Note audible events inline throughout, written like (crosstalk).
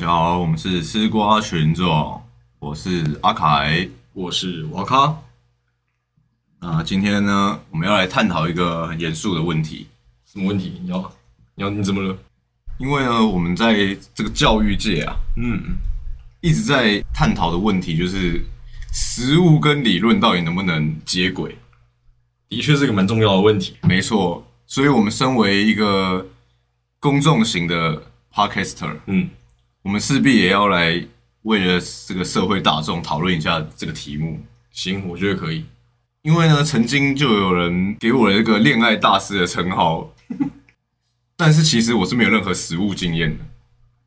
家好，我们是吃瓜群众，我是阿凯。我是瓦卡，那今天呢，我们要来探讨一个很严肃的问题，什么问题？你要你要你怎么了？因为呢，我们在这个教育界啊，嗯，一直在探讨的问题就是实物跟理论到底能不能接轨。的确是个蛮重要的问题。没错，所以我们身为一个公众型的 podcaster，嗯，我们势必也要来为了这个社会大众讨论一下这个题目。行，我觉得可以。因为呢，曾经就有人给我这个恋爱大师的称号，(laughs) 但是其实我是没有任何实物经验的，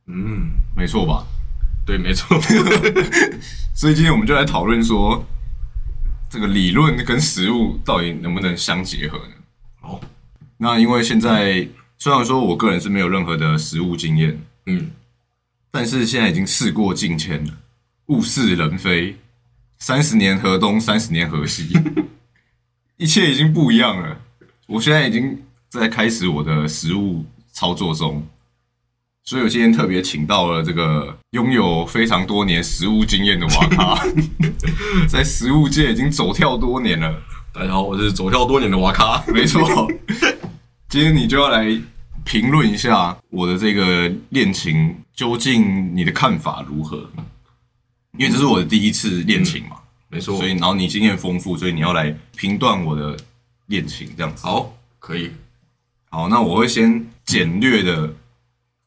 嗯，没错吧？对，没错。(laughs) 所以今天我们就来讨论说，这个理论跟实物到底能不能相结合呢？好，那因为现在虽然说我个人是没有任何的实物经验，嗯，但是现在已经事过境迁了，物是人非，三十年河东，三十年河西，(laughs) 一切已经不一样了。我现在已经在开始我的实物操作中，所以我今天特别请到了这个拥有非常多年实物经验的瓦卡，(laughs) 在实物界已经走跳多年了。大家好，我是走跳多年的瓦卡。没错，今天你就要来评论一下我的这个恋情，究竟你的看法如何？因为这是我的第一次恋情嘛，没错所以然后你经验丰富，所以你要来评断我的恋情这样子。好，可以。好，那我会先简略的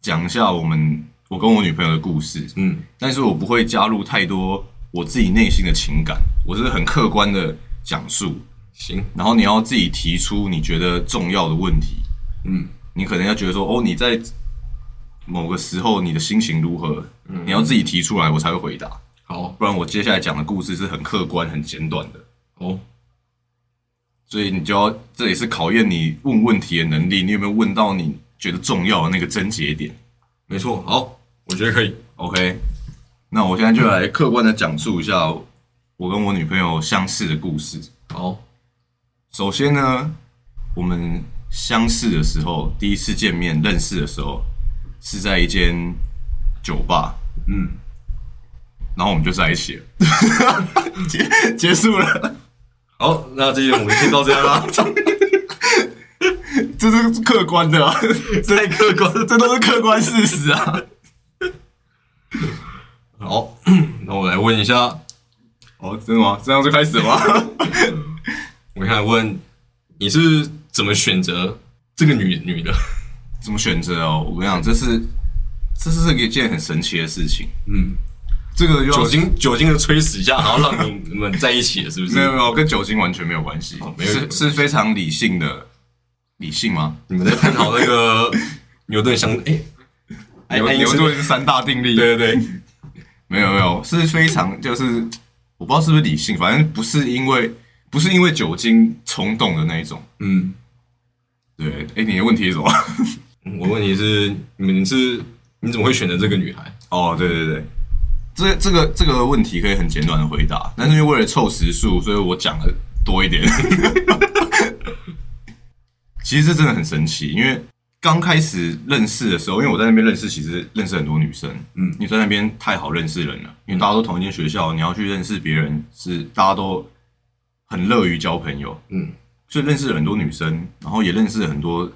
讲一下我们我跟我女朋友的故事，嗯，但是我不会加入太多我自己内心的情感，我是很客观的讲述，行，然后你要自己提出你觉得重要的问题。嗯，你可能要觉得说，哦，你在某个时候你的心情如何，你要自己提出来，我才会回答，好，不然我接下来讲的故事是很客观、很简短的，哦，所以你就要这也是考验你问问题的能力，你有没有问到你觉得重要的那个症结点没错。好，我觉得可以。？OK，那我现在就来客观的讲述一下我跟我女朋友相似的故事。好，首先呢，我们相识的时候，第一次见面认识的时候，是在一间酒吧，嗯，然后我们就在一起了，(laughs) 结结束了，好，那这集我们先到这样啦。(laughs) 这是客观的、啊，(laughs) 太客观了。这都是客观事实啊。好，(coughs) 那我来问一下，哦，真的吗？这样就开始了吗？我想问你是怎么选择这个女女的？怎么选择哦？我跟你讲，这是这是一件很神奇的事情。嗯，这个酒精酒精的催死一下，然后让你们在一起了，是不是？没有没有跟酒精完全没有关系，哦没有是是非常理性的，理性吗？你们在探讨那个 (laughs) 牛顿相哎，牛顿三大定律，对对对，没有没有，是非常就是我不知道是不是理性，反正不是因为不是因为酒精冲动的那一种。嗯，对，哎，你的问题是什么？我问你是你们是你怎么会选择这个女孩？哦，对对对，这这个这个问题可以很简短的回答，但是因为为了凑时数，所以我讲的多一点。(laughs) 其实这真的很神奇，因为刚开始认识的时候，因为我在那边认识，其实认识很多女生，嗯因为在那边太好认识人了，因为大家都同一间学校，你要去认识别人，是大家都很乐于交朋友，嗯所以认识了很多女生，然后也认识了很多，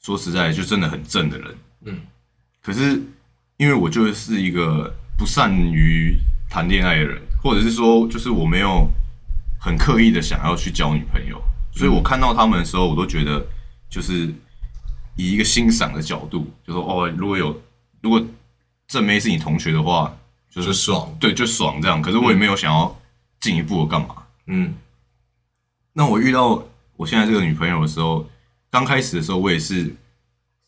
说实在就真的很正的人。嗯可是因为我就是一个不善于谈恋爱的人，或者是说，就是我没有很刻意的想要去交女朋友，所以我看到他们的时候，我都觉得就是以一个欣赏的角度，就说哦，如果有如果正妹是你同学的话，就就是爽。对就爽这样。可是我也没有想要进一步的干嘛。嗯那我遇到我现在这个女朋友的时候，刚开始的时候，我也是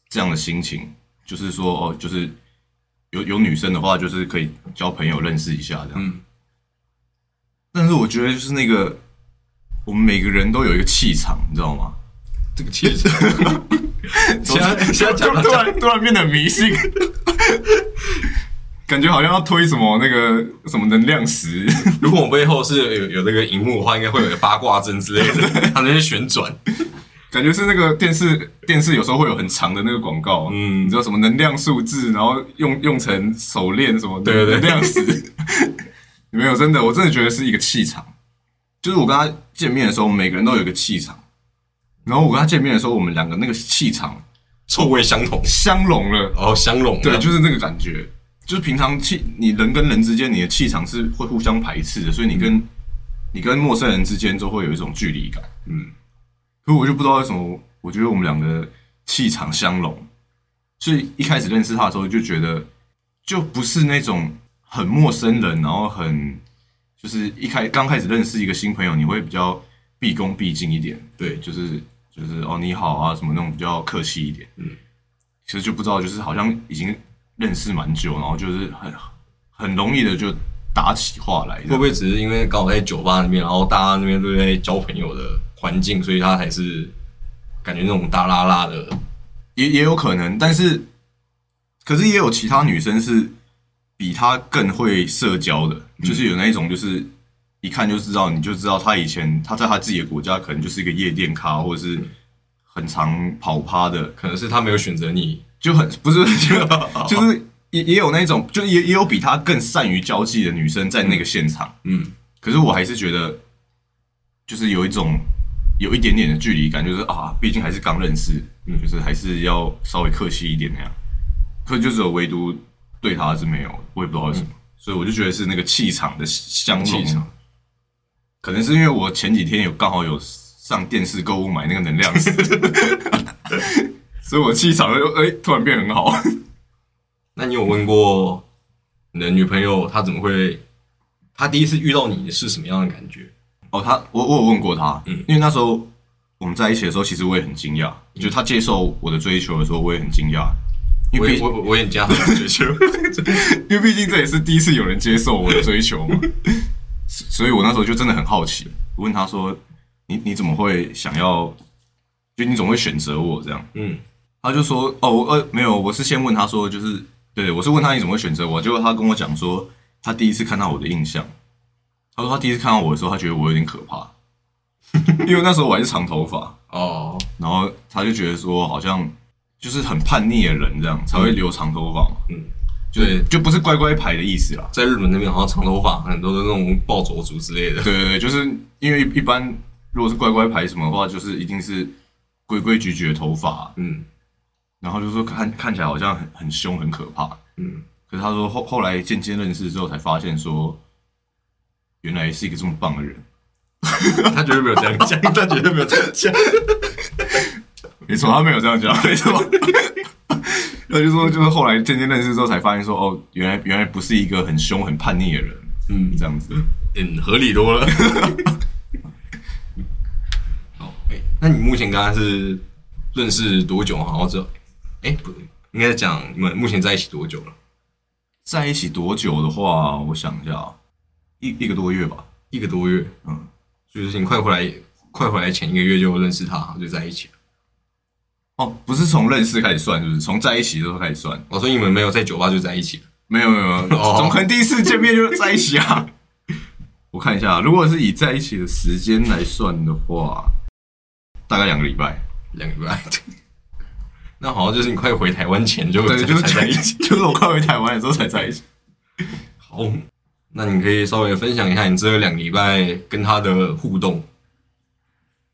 这样的心情，就是说，哦，就是有有女生的话，就是可以交朋友认识一下这样。嗯但是我觉得就是那个，我们每个人都有一个气场，你知道吗？(laughs) 这个气场，(laughs) 现在现在讲突然突然变得迷信，感觉好像要推什么那个什么能量石。如果我背后是有有那个荧幕的话，应该会有个八卦阵之类的，它那些旋转。感觉是那个电视电视有时候会有很长的那个广告，嗯你知道什么能量数字，然后用用成手链什么的，对对对能量石。(laughs) 没有，真的，我真的觉得是一个气场。就是我跟他见面的时候，每个人都有一个气场。然后我跟他见面的时候，我们两个那个气场臭味相同，相融了。哦，相融，对，就是那个感觉。就是平常气，你人跟人之间，你的气场是会互相排斥的，所以你跟、你跟陌生人之间就会有一种距离感。嗯，可我就不知道为什么，我觉得我们两个气场相融，所以一开始认识他的时候就觉得，就不是那种很陌生人，然后很就是一开刚开始认识一个新朋友，你会比较毕恭毕敬一点，对，就是就是哦你好啊什么那种比较客气一点，嗯，其实就不知道就是好像已经认识蛮久，然后就是很很容易的就打起话来，会不会只是因为刚好在酒吧那边，然后大家那边都在交朋友的环境，所以他还是感觉那种大拉拉的，也也有可能，但是可是也有其他女生是比他更会社交的，就是有那一种就是一看就知道，你就知道他以前他在他自己的国家可能就是一个夜店咖，或者是很常跑趴的，可能是他没有选择你，就很不是 (laughs) 就就是也也有那种，就也也有比他更善于交际的女生在那个现场，嗯，可是我还是觉得就是有一种有一点点的距离感，就是啊，毕竟还是刚认识，嗯就是还是要稍微客气一点那样。可就只有唯独对他是没有，我也不知道为什么，所以我就觉得是那个气场的相融。可能是因为我前几天有刚好有上电视购物买那个能量石，(laughs) 所以我气场就哎、突然变很好。那你有问过你的女朋友，她怎么会？她第一次遇到你是什么样的感觉？哦，他我我有问过他，嗯因为那时候我们在一起的时候，其实我也很惊讶，就他接受我的追求的时候，我也很惊讶，因为我也我我我也加很追求，(laughs) 因为毕竟这也是第一次有人接受我的追求嘛，所以我那时候就真的很好奇，我问他说：“你你怎么会想要？就你怎么会选择我这样嗯，？”他就说：“哦，我呃没有，我是先问他说，就是对我是问他你怎么会选择我，结果他跟我讲说，他第一次看到我的印象，他说他第一次看到我的时候，他觉得我有点可怕，(laughs) 因为那时候我还是长头发，哦，然后他就觉得说好像就是很叛逆的人这样才会留长头发嘛，嗯，就对。就不是乖乖牌的意思啦。在日本那边好像长头发很多的那种暴走族之类的，对对对，就是因为一般如果是乖乖牌什么的话，就是一定是规规矩矩的头发，嗯。然后就说看看起来好像很很凶很可怕。嗯，可是他说后后来渐渐认识之后，才发现说原来是一个这么棒的人。(laughs) 他绝对没有这样讲，他绝对没有这样讲，没错，他没有这样讲，(laughs) 没错。(laughs) 那就说，就是后来渐渐认识之后，才发现说，哦，原来原来不是一个很凶很叛逆的人，嗯，这样子。嗯，合理多了。好，哎、那你目前跟他是认识多久？好像只有，哎、不，应该讲你们目前在一起多久了？在一起多久的话，我想一下，一一个多月吧。一个多月，嗯，就是你快回来，快回来前一个月就认识他，就在一起了。哦，不是从认识开始算，是不是？从在一起的时候开始算？我说你们没有在酒吧就在一起了。没有没有没 (laughs) 有，哦怎么可能第一次见面就在一起啊？(laughs) 我看一下，如果是以在一起的时间来算的话，大概两个礼拜。两个礼拜，(laughs) 那好像就是你快回台湾前就就是才在一起。就是我快回台湾的时候才在一起。好，那你可以稍微分享一下你这两个礼拜跟他的互动。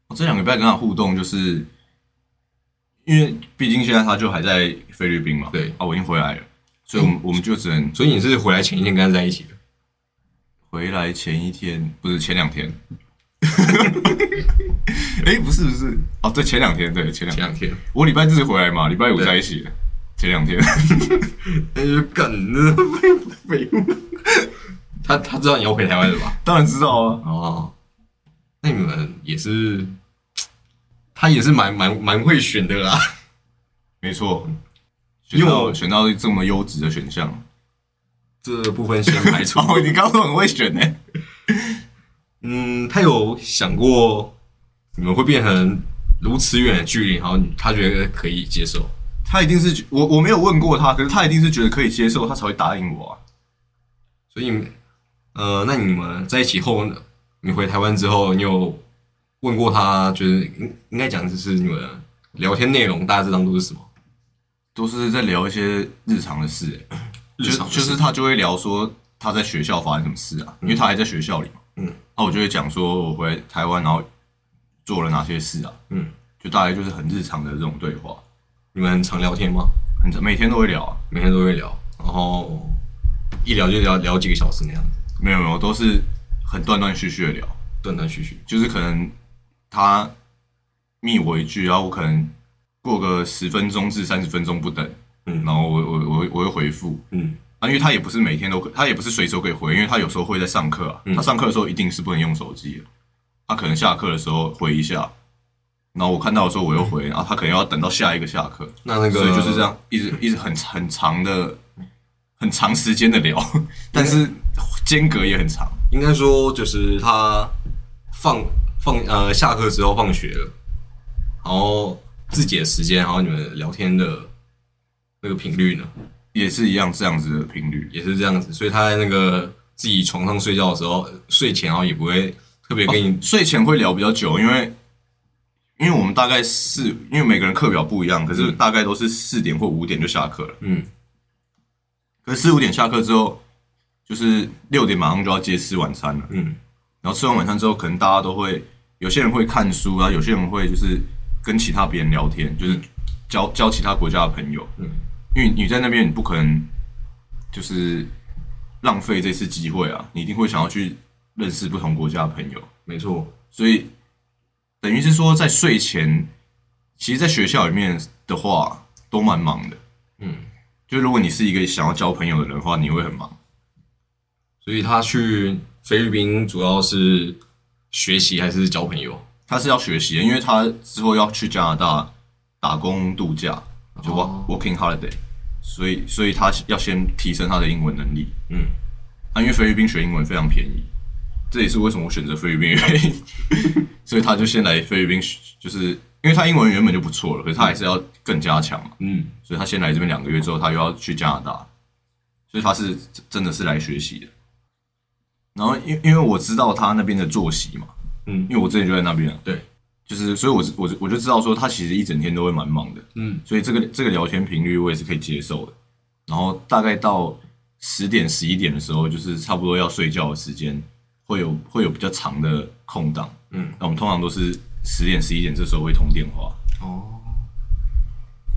我这两个礼拜跟他互动，就是因为毕竟现在他就还在菲律宾嘛，对啊，我已经回来了，所以我们我们就只能所以你是回来前一天跟他在一起的。回来前一天，不是前两天。(laughs) 哎、不是不是，哦，对，前两天，对，前两天，前两天，我礼拜四回来嘛，礼拜五在一起的，前两天。那 (laughs) 就干那废物。他他知道你要回台湾了吧？(laughs) 当然知道啊，哦，那你们也是，他也是蛮蛮蛮会选的啦。(laughs) 没错，选因为我到选到这么优质的选项。这部分先排除。(laughs) 哦，你刚刚说很会选呢、嗯，他有想过你们会变成如此远的距离，然后他觉得可以接受。他一定是我我没有问过他，可是他一定是觉得可以接受，他才会答应我啊。所以，呃，那你们在一起后，你回台湾之后，你有问过他，就是应应该讲就是你们聊天内容大致上都是什么？都是在聊一些日常的事、欸，就日常就是他就会聊说他在学校发生什么事啊，因为他还在学校里嘛，嗯，那我就会讲说我回台湾然后做了哪些事啊，嗯，就大概就是很日常的这种对话，你们很常聊天吗？很每天都会聊啊，每天都会聊，然后一聊就聊聊几个小时那样子，没有没有都是很断断续续的聊，断断续续。就是可能他密我一句，然后我可能过个十分钟至三十分钟不等，嗯。然后我我我我会回复，嗯。啊，因为他也不是每天都可，他也不是随时都可以回，因为他有时候会在上课啊，嗯。他上课的时候一定是不能用手机的，他可能下课的时候回一下，然后我看到的时候我又回，然后他可能要等到下一个下课，那那个所以就是这样，一直一直很很长的、很长时间的聊，(laughs) 但是间隔也很长。应该说就是他放放呃下课之后放学了，然后自己的时间，然后你们聊天的那个频率呢，也是一样这样子的频率，也是这样子，所以他在那个自己床上睡觉的时候，睡前然后也不会特别跟你，睡前会聊比较久，因为因为我们大概是，因为每个人课表不一样，可是大概都是四点或五点就下课了。嗯可是四五点下课之后，就是六点马上就要接吃晚餐了。嗯然后吃完晚餐之后，可能大家都会，有些人会看书啊，有些人会就是跟其他别人聊天，就是交交其他国家的朋友。嗯因为你在那边，你不可能就是浪费这次机会啊，你一定会想要去认识不同国家的朋友。没错，所以等于是说，在睡前，其实，在学校里面的话，都蛮忙的。嗯，就如果你是一个想要交朋友的人的话，你会很忙。所以他去菲律宾主要是学习还是交朋友？他是要学习的，因为他之后要去加拿大打工度假，就 work、哦 working holiday，所以所以他要先提升他的英文能力。嗯啊，因为菲律宾学英文非常便宜，这也是为什么我选择菲律宾的原因。(laughs) 所以他就先来菲律宾学，就是因为他英文原本就不错了，可是他还是要更加强嘛。嗯所以他先来这边两个月之后，他又要去加拿大，所以他是真的是来学习的。然后因因为我知道他那边的作息嘛，嗯因为我之前就在那边啊，对，就是所以我我我就知道说他其实一整天都会蛮忙的，嗯所以这个这个聊天频率我也是可以接受的。然后大概到十点十一点的时候，就是差不多要睡觉的时间，会有会有比较长的空档。嗯那我们通常都是十点十一点这时候会通电话，哦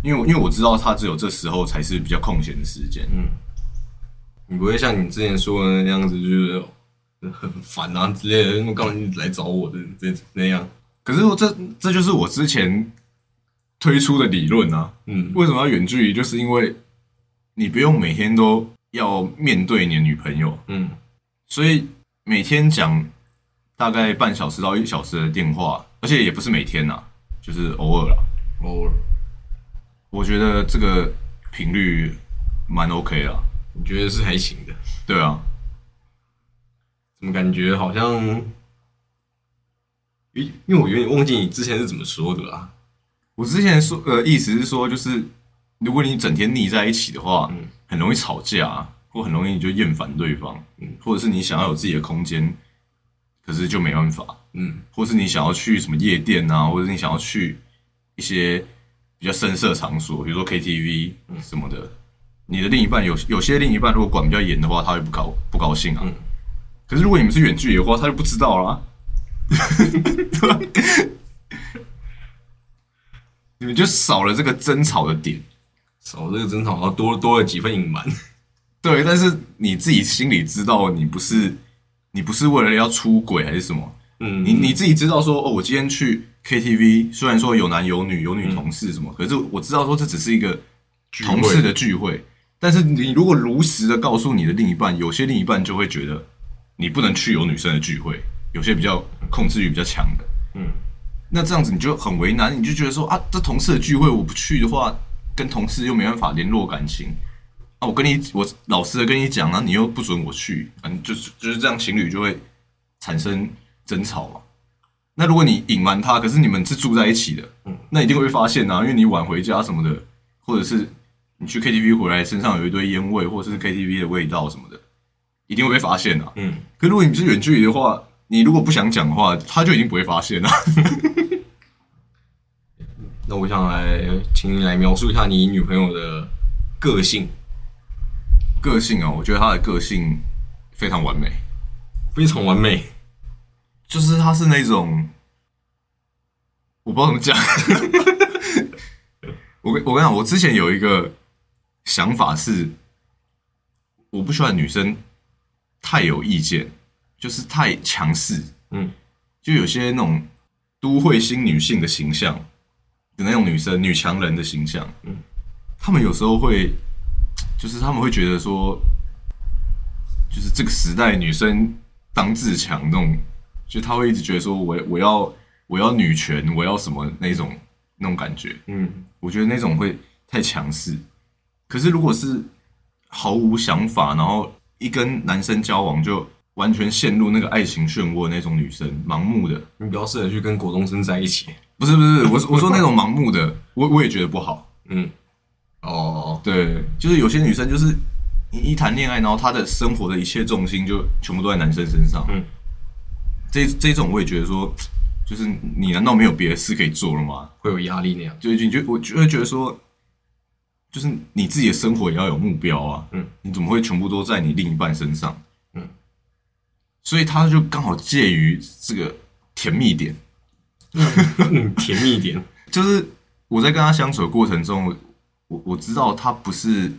因为我因为我知道他只有这时候才是比较空闲的时间。嗯，你不会像你之前说的那样子，就是很烦啊之类的，那么干嘛你来找我的这那样？可是我这这就是我之前推出的理论啊。嗯为什么要远距离？就是因为你不用每天都要面对你的女朋友，嗯所以每天讲大概半小时到一小时的电话，而且也不是每天呐、就是偶尔啦。偶尔，我觉得这个频率蛮 OK 啦。我觉得是还行的？对啊，怎么感觉好像？因因为我有点忘记你之前是怎么说的啦。我之前说呃意思是说，就是如果你整天腻在一起的话，嗯很容易吵架、啊，或很容易你就厌烦对方，嗯或者是你想要有自己的空间，可是就没办法，嗯或是你想要去什么夜店啊，或者是你想要去一些比较深色场所，比如说 KTV 什么的，你的另一半有有些另一半如果管比较严的话，他会不高不高兴啊。嗯可是如果你们是远距离的话，他就不知道啦。对 (laughs) 你们就少了这个争吵的点。少了这个争吵，然后多多了几分隐瞒。对，但是你自己心里知道，你不是你不是为了要出轨还是什么，嗯，你你自己知道说，哦，我今天去 KTV，虽然说有男有女，有女同事什么，可是我知道说这只是一个同事的聚会。但是你如果如实的告诉你的另一半，有些另一半就会觉得你不能去有女生的聚会，有些比较控制欲比较强的，嗯那这样子你就很为难，你就觉得说啊，这同事的聚会我不去的话，跟同事又没办法联络感情啊。我跟你，我老实的跟你讲啊，你又不准我去，嗯，就是就是这样，情侣就会产生争吵嘛。那如果你隐瞒他，可是你们是住在一起的，嗯那一定会发现啊，因为你晚回家什么的，或者是你去 KTV 回来身上有一堆烟味，或者是 KTV 的味道什么的，一定会被发现啊。嗯可如果你是远距离的话，你如果不想讲的话，他就已经不会发现了。(laughs) 那我想来，请你来描述一下你女朋友的个性，个性啊，我觉得她的个性非常完美，非常完美。就是她是那种，我不知道怎么讲。(laughs) 我跟我跟你讲，我之前有一个想法是，我不喜欢女生太有意见，就是太强势。嗯，就有些那种都会新女性的形象的那种女生，女强人的形象。嗯，他们有时候会，就是他们会觉得说，就是这个时代女生当自强那种，就他会一直觉得说我我要我要女权，我要什么那种那种感觉。嗯我觉得那种会太强势。可是如果是毫无想法，然后一跟男生交往就完全陷入那个爱情漩涡那种女生，盲目的，你比较适合去跟国中生在一起。不是不是，我我说那种 (laughs) 盲目的，我我也觉得不好。嗯，哦，对，就是有些女生就是你一谈恋爱，然后她的生活的一切重心就全部都在男生身上。嗯，这这种我也觉得说，就是你难道没有别的事可以做了吗？会有压力那样。就就就我就会觉得说，就是你自己的生活也要有目标啊。嗯，你怎么会全部都在你另一半身上？嗯，所以他就刚好介于这个甜蜜点，嗯，甜蜜点。(laughs) 就是我在跟他相处的过程中，我我知道他不是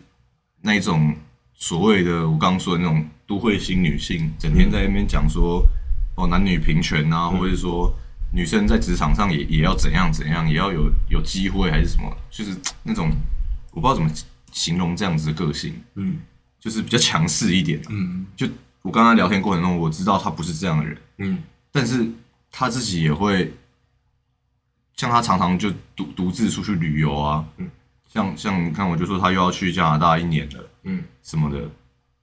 那种所谓的我刚刚说的那种都会型女性，整天在那边讲说哦男女平权啊，或者说女生在职场上也也要怎样怎样，也要有有机会还是什么，就是那种我不知道怎么形容这样子的个性，嗯。就是比较强势一点、啊。嗯。就我跟他聊天过程中，我知道他不是这样的人。嗯。但是他自己也会，像他常常就独独自出去旅游啊，嗯。像像你看，我就说他又要去加拿大一年了嗯。什么的，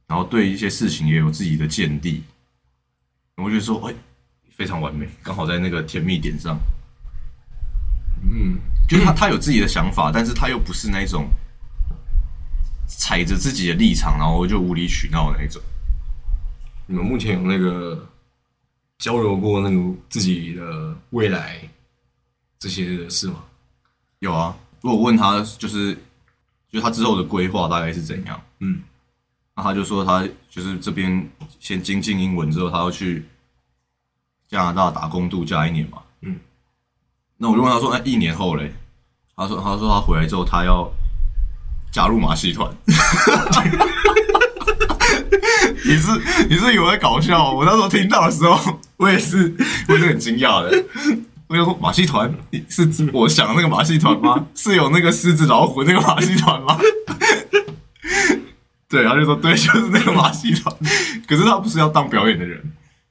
然后对一些事情也有自己的见地，我就说，哎、非常完美，刚好在那个甜蜜点上，嗯就是他他有自己的想法，但是他又不是那种踩着自己的立场，然后就无理取闹的那种。你们目前有那个交流过那个自己的未来这些的事吗？有啊，如果问他就是，就他之后的规划大概是怎样？嗯那他就说他就是这边先精进英文之后，他要去加拿大打工度假一年嘛。那我就问他说：“哎，一年后嘞？”他说：“他说他回来之后，他要加入马戏团。(laughs) ”你是你是以为我在搞笑？我那时候听到的时候，我也是我也是很惊讶的。我就说马戏团是我想的那个马戏团吗？是有那个狮子老虎那个马戏团吗？(laughs) 对，他就说对，就是那个马戏团。可是他不是要当表演的人，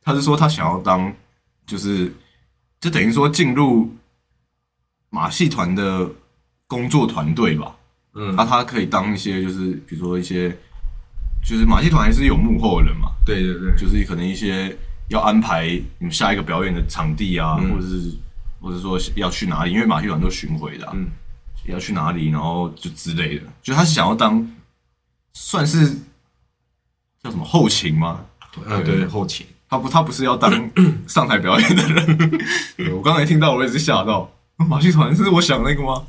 他是说他想要当，就是就等于说进入马戏团的工作团队吧。嗯。那他可以当一些就是比如说一些，就是马戏团还是有幕后的人嘛，对对对，就是可能一些要安排你们下一个表演的场地啊，嗯。或者是或者说要去哪里，因为马戏团都巡回的、啊，嗯。要去哪里，然后就之类的，就他是想要当算是叫什么后勤吗？嗯对。后勤，他不，他不是要当 (coughs) 上台表演的人。(laughs) 我刚才听到，我也是吓到，(laughs) 马戏团是我想那个吗？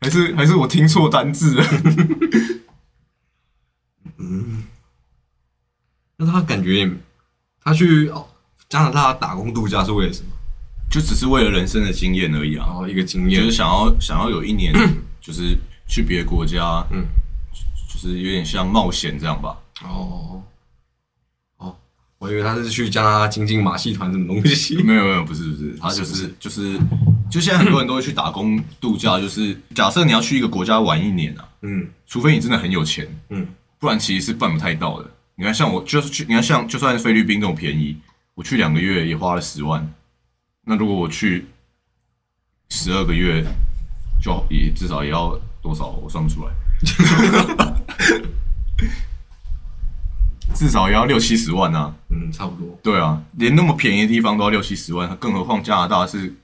还是还是我听错单字了？嗯那他感觉他去哦加拿大打工度假是为了什么？就只是为了人生的经验而已啊然，后一个经验就是，想要想要有一年，(coughs) 就是去别的国家，嗯，就是有点像冒险这样吧。哦哦，我以为他是去加拿大精进马戏团什么东西。没有没有，不是不是，他就是就是，就现在很多人都会去打工度假，就是假设你要去一个国家玩一年啊，嗯除非你真的很有钱，嗯不然其实是办不太到的。你看，像我就是去，你看像就算是菲律宾这种便宜，我去两个月也花了十万。那如果我去十二个月，就也至少也要多少？我算不出来，至少也要六七十万啊。嗯，差不多。对啊，连那么便宜的地方都要六七十万，更何况加拿大是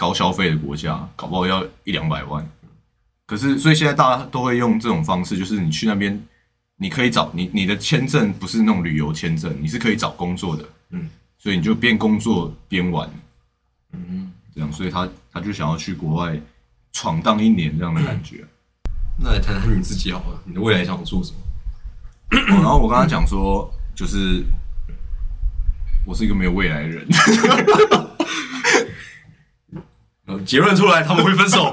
高消费的国家，搞不好要一两百万。可是，所以现在大家都会用这种方式，就是你去那边，你可以找你你的签证不是那种旅游签证，你是可以找工作的。嗯，所以你就边工作边玩，嗯，这样，所以他他就想要去国外闯荡一年这样的感觉。那来谈谈你自己好了，你的未来想做什么？哦然后我跟他讲说，就是我是一个没有未来的人，呃 (laughs) 结论出来，他们会分手。(laughs)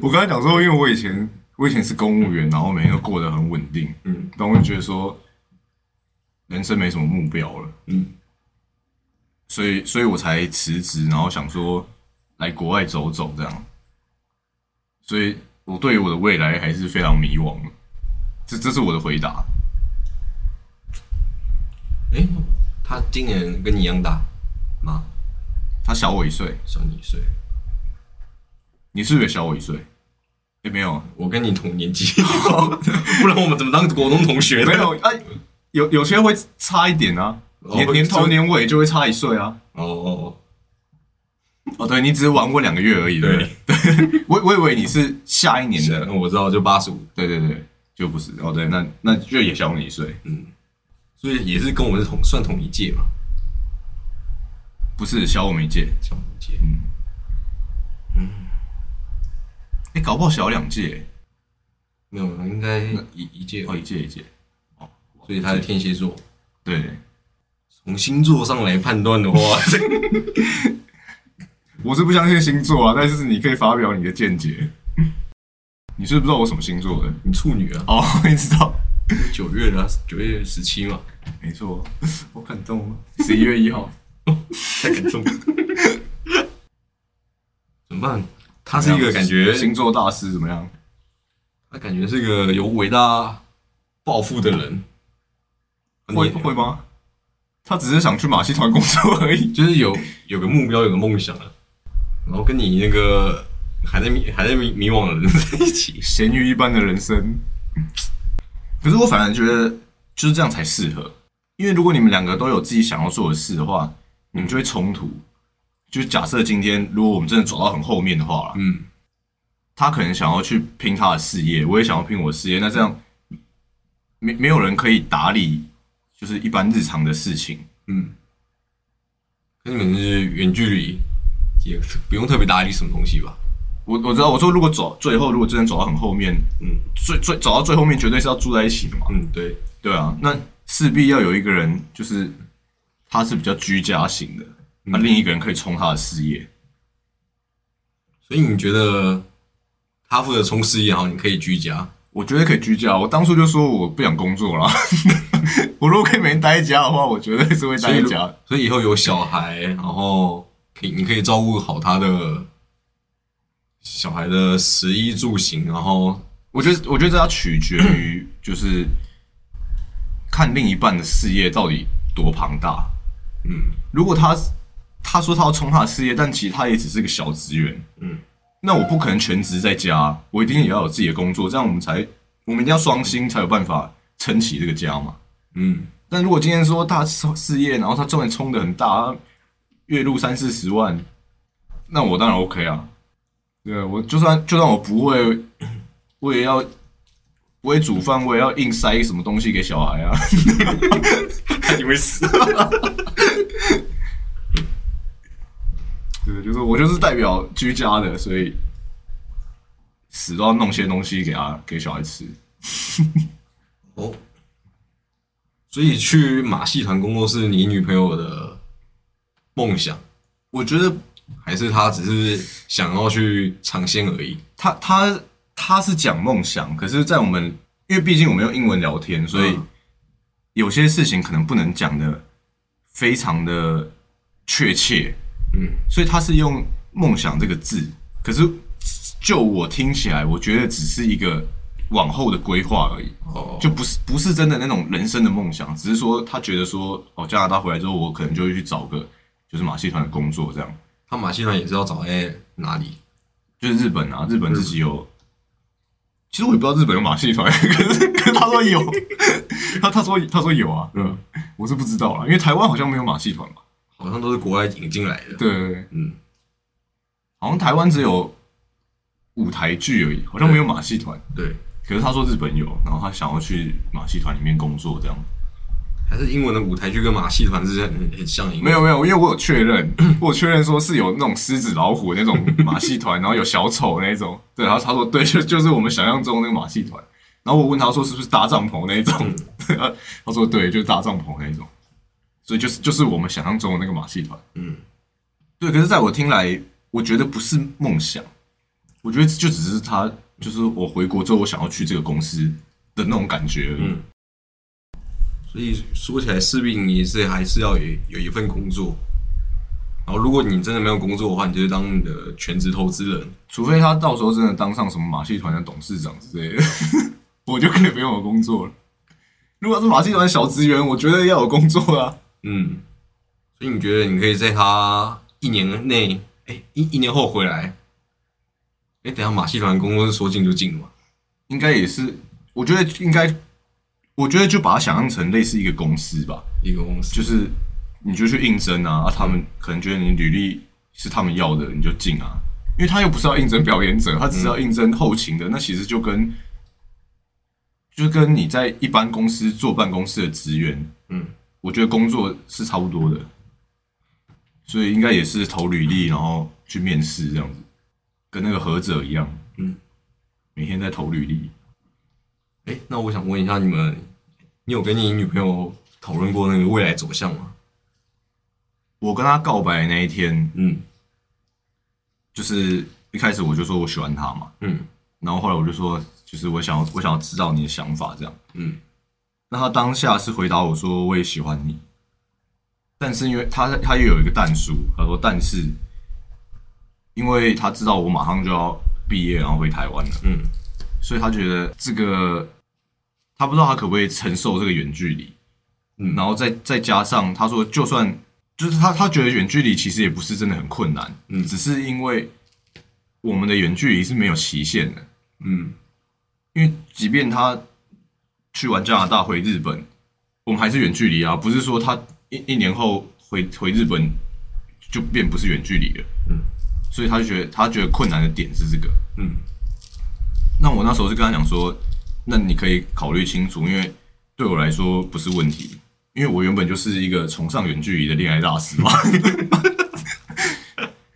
我刚才讲说，因为我以前我以前是公务员，然后每天都过得很稳定，嗯但我就觉得说人生没什么目标了，嗯，所以所以我才辞职，然后想说来国外走走这样。所以我对于我的未来还是非常迷惘的，这这是我的回答。诶，他今年跟你一样大吗？他小我一岁，小你一岁，你是不是也小我一岁？也、没有，我跟你同年纪，(laughs) 不然我们怎么当国中同学？没有啊，有有些会差一点啊，哦年年头年尾就会差一岁啊。哦。哦，哦，哦对你只是玩过两个月而已，对对？(laughs) 我我以为你是下一年的，啊我知道，就八十五，对对对，就不是。哦，对，那那就也小我你一岁，嗯，所以也是跟我们是同算同一届嘛，不是小我们一届，小同一届。嗯。哎，搞不好小两届，没有，应该一一届。哦，一届一届，哦所以他是天蝎座。对，从星座上来判断的话，(laughs) 我是不相信星座啊，但是你可以发表你的见解。你是不是不知道我什么星座的？你处女啊，哦，(laughs) 你知道，九月的啊九月十七嘛，没错，我感动了。十一月一号，太感动了。(laughs) 怎么办？他是一个感觉，星座大师怎么样？他感觉是一个有伟大抱负的人。会会吗？他只是想去马戏团工作而已。就是有有个目标，有个梦想啊，然后跟你那个还在迷还在迷迷惘的人在一起，咸鱼一般的人生。可是我反而觉得就是这样才适合，因为如果你们两个都有自己想要做的事的话，你们就会冲突。就是假设今天如果我们真的走到很后面的话啦，嗯，他可能想要去拼他的事业，我也想要拼我的事业，那这样没没有人可以打理，就是一般日常的事情。嗯，跟你们是远距离，也不用特别打理什么东西吧？我我知道，我说如果走最后，如果真的走到很后面，嗯最最走到最后面，绝对是要住在一起的嘛。嗯，对，对啊，那势必要有一个人，就是他是比较居家型的，那、另一个人可以冲他的事业。所以你觉得他负责冲事业，好，你可以居家，我觉得可以居家。我当初就说我不想工作了。(laughs) 我如果可以每天待在家的话，我绝对是会待在家。所以以后有小孩，然后可以你可以照顾好他的小孩的食衣住行，然后我觉得，我觉得这要取决于就是看另一半的事业到底多庞大。嗯如果他他说他要冲他的事业，但其实他也只是个小职员，嗯，那我不可能全职在家，我一定也要有自己的工作，这样我们才我们一定要双薪才有办法撑起这个家嘛。嗯，但如果今天说他事业，然后他终于冲的很大，月入三四十万，那我当然 OK 啊。对，我就算就算我不会，我也要不会煮饭，我也要硬塞什么东西给小孩啊。(laughs) 看你会死。对，就是我就是代表居家的，所以死都要弄些东西给他给小孩吃。哦，所以去马戏团工作是你女朋友的梦想，我觉得还是她只是想要去尝鲜而已？他他他是讲梦想，可是，在我们因为毕竟我们用英文聊天，所以嗯有些事情可能不能讲的非常的确切，嗯所以他是用梦想这个字。可是就我听起来，我觉得只是一个往后的规划而已，哦，就不是不是真的那种人生的梦想，只是说他觉得说，哦，加拿大回来之后，我可能就会去找个就是马戏团的工作，这样。他马戏团也是要找在哪里？就是日本啊，日本自己有。其实我也不知道日本有马戏团，(laughs) 可是可是他说有，(laughs) 他他说他说有啊，嗯，我是不知道啦，因为台湾好像没有马戏团吧？好像都是国外引进来的。，对对对，嗯，好像台湾只有舞台剧而已，好像没有马戏团。对，可是他说日本有，然后他想要去马戏团里面工作，这样。还是英文的舞台剧跟马戏团是很很像？没有没有，因为我有确认，(clears throat) 我有确认说是有那种狮子老虎那种马戏团，然后有小丑那种。对，然后他说对，就就是我们想象中那个马戏团。然后我问他说是不是搭帐篷那一种，(laughs) 他说对，就是搭帐篷那一种。所以就是就是我们想象中的那个马戏团。嗯，对。可是在我听来，我觉得不是梦想，我觉得就只是他，就是我回国之后，我想要去这个公司的那种感觉而已。嗯所以说起来，势必你是还是要有有一份工作。然后，如果你真的没有工作的话，你就是当你的全职投资人。除非他到时候真的当上什么马戏团的董事长之类的，我就可以不用有工作了。如果是马戏团小职员，我觉得要有工作啊。嗯，所以你觉得你可以在他一年内，哎，一一年后回来？哎，等下马戏团工作是说进就进的嘛？应该也是，我觉得应该，我觉得就把它想象成类似一个公司吧，一个公司。就是你就去应征啊，啊，他们可能觉得你履历是他们要的，你就进啊，因为他又不是要应征表演者，他只是要应征后勤的，那其实就跟就跟你在一般公司做办公室的职员，嗯，我觉得工作是差不多的，所以应该也是投履历，然后去面试这样子，跟那个何者一样，嗯，每天在投履历。哎，那我想问一下你们，你有跟你女朋友讨论过那个未来走向吗？我跟她告白那一天，嗯。就是一开始我就说我喜欢她嘛，嗯。然后后来我就说，就是我想要我想要知道你的想法这样。嗯。那她当下是回答我说我也喜欢你，但是因为她她又有一个但书，她说但是因为她知道我马上就要毕业，然后回台湾了，嗯。所以她觉得这个他不知道他可不可以承受这个远距离，嗯然后再再加上他说就算就是他他觉得远距离其实也不是真的很困难，嗯只是因为我们的远距离是没有期限的，嗯因为即便他去完加拿大回日本，我们还是远距离啊，不是说他一一年后回回日本就变不是远距离了。嗯，所以他就觉得他觉得困难的点是这个。嗯那我那时候是跟他讲说，那你可以考虑清楚，因为对我来说不是问题，因为我原本就是一个崇尚远距离的恋爱大师嘛。(laughs)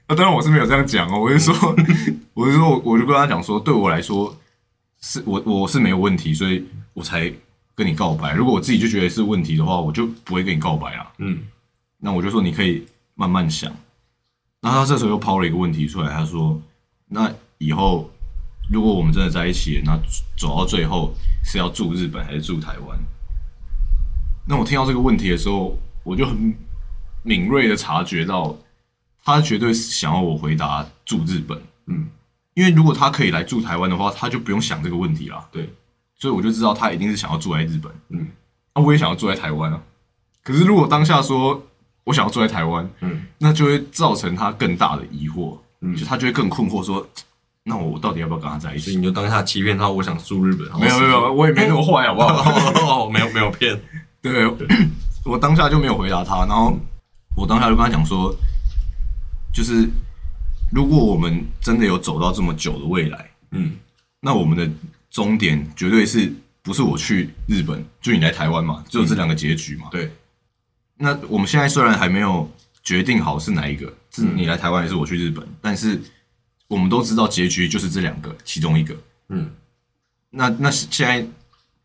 那当然我是没有这样讲哦，我是说，(laughs) 我是说，我就跟他讲说，对我来说是我我是没有问题，所以我才跟你告白。如果我自己就觉得是问题的话，我就不会跟你告白啊。嗯那我就说你可以慢慢想。然后他这时候又抛了一个问题出来，他说：“那以后如果我们真的在一起，那走到最后是要住日本还是住台湾？”那我听到这个问题的时候，我就很敏锐的察觉到，他绝对是想要我回答住日本。嗯，因为如果他可以来住台湾的话，他就不用想这个问题了。对，所以我就知道他一定是想要住在日本。嗯啊，我也想要住在台湾啊。可是如果当下说我想要住在台湾，嗯那就会造成他更大的疑惑，嗯就他就会更困惑说，那我到底要不要跟他在一起？所以你就当下欺骗他，我想住日本。没有没有，我也没那么坏，好不好？哦，(laughs) 没有没有骗。对，(clears throat) 我当下就没有回答他，然后我当下就跟他讲说，就是如果我们真的有走到这么久的未来，嗯那我们的终点绝对是不是我去日本，就你来台湾嘛，只有这两个结局嘛。对，那我们现在虽然还没有决定好是哪一个，是你来台湾还是我去日本，但是我们都知道结局就是这两个其中一个。嗯。那那现在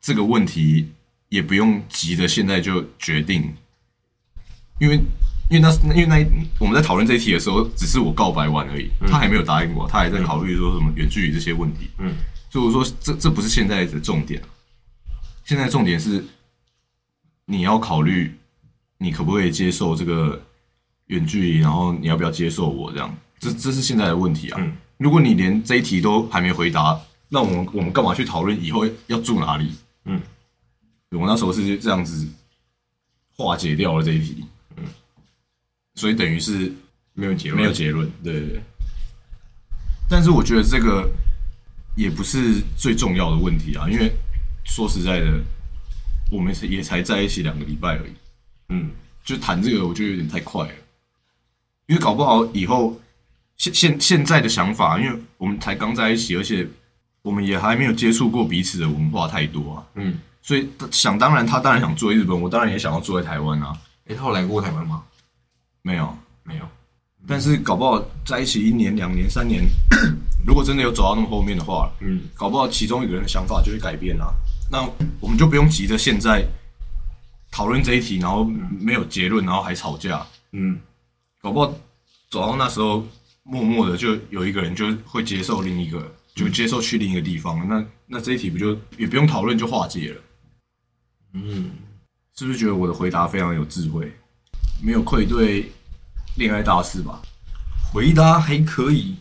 这个问题也不用急着现在就决定，因为因为那因为那我们在讨论这一题的时候，只是我告白完而已，他还没有答应我，他还在考虑说什么远距离这些问题。嗯。所以我说这这不是现在的重点，现在重点是你要考虑你可不可以接受这个远距离，然后你要不要接受我这样，这这是现在的问题啊。嗯如果你连这一题都还没回答，那我们我们干嘛去讨论以后要住哪里？嗯，我那时候是这样子化解掉了这一题，嗯，所以等于是没有结论。没有结论，对对对。但是我觉得这个也不是最重要的问题啊，因为说实在的，我们也才在一起两个礼拜而已，嗯就谈这个我觉得有点太快了，因为搞不好以后现现现在的想法，因为我们才刚在一起，而且我们也还没有接触过彼此的文化太多啊，嗯所以想当然，他当然想住在日本，我当然也想要住在台湾啊。哎，他有来过台湾吗？没有，没有。但是搞不好在一起一年、两年、三年，(clears throat) 如果真的有走到那么后面的话，嗯，搞不好其中一个人的想法就会改变啦。那我们就不用急着现在讨论这一题，然后没有结论，然后还吵架。嗯，搞不好走到那时候，默默的就有一个人就会接受另一个，就接受去另一个地方。那那这一题不就也不用讨论就化解了？嗯，是不是觉得我的回答非常有智慧，没有愧对恋爱大师吧？回答还可以，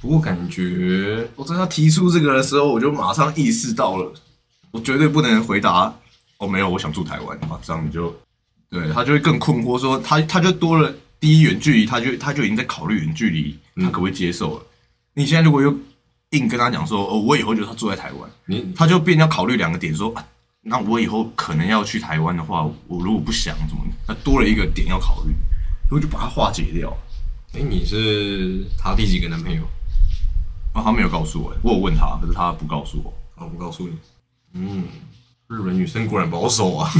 不过感觉我在他提出这个的时候，我就马上意识到了，我绝对不能回答哦，没有，我想住台湾马上你就对他就会更困惑，说他他就多了第一远距离，他就他就已经在考虑远距离，他可不可以接受了？你现在如果又硬跟他讲说哦，我以后就是他住在台湾，你他就变要考虑两个点，说啊，那我以后可能要去台湾的话，我如果不想怎么，那多了一个点要考虑，我就把它化解掉。哎，你是他第几个男朋友？啊，他没有告诉我，我有问他，可是他不告诉我。我不告诉你。嗯，日本女生果然保守啊。(laughs)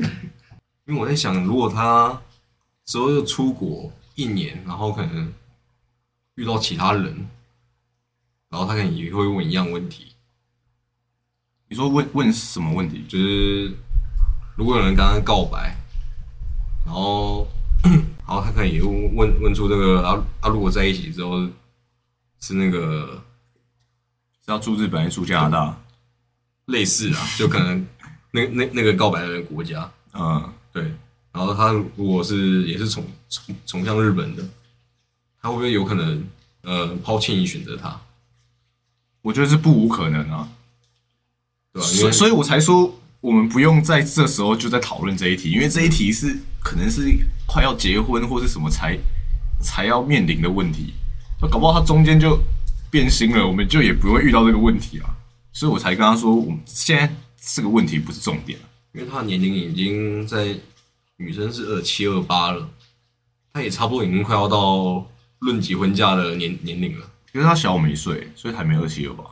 (laughs) 因为我在想，如果他之后又出国一年，然后可能遇到其他人，然后他可能也会问一样问题，你说问问什么问题？就是如果有人跟他告白，然后 (clears throat) 然后他可能也问问问出这个啊啊，如果在一起之后是那个是要住日本还是住加拿大？类似啊，就可能那那那个告白的人国家，嗯，对，然后他如果是也是从从从向日本的，他会不会有可能呃抛弃你选择他，我觉得是不无可能啊。对吧？因为所以所以我才说，我们不用在这时候就在讨论这一题，因为这一题是可能是快要结婚或是什么才才要面临的问题，那搞不好他中间就变心了，我们就也不会遇到这个问题啊。所以我才跟他说，我们现在这个问题不是重点。因为他的年龄已经在女生是二七二八了，她也差不多已经快要到论及婚嫁的年年龄了。因为她小我们一岁，所以还没二七二八。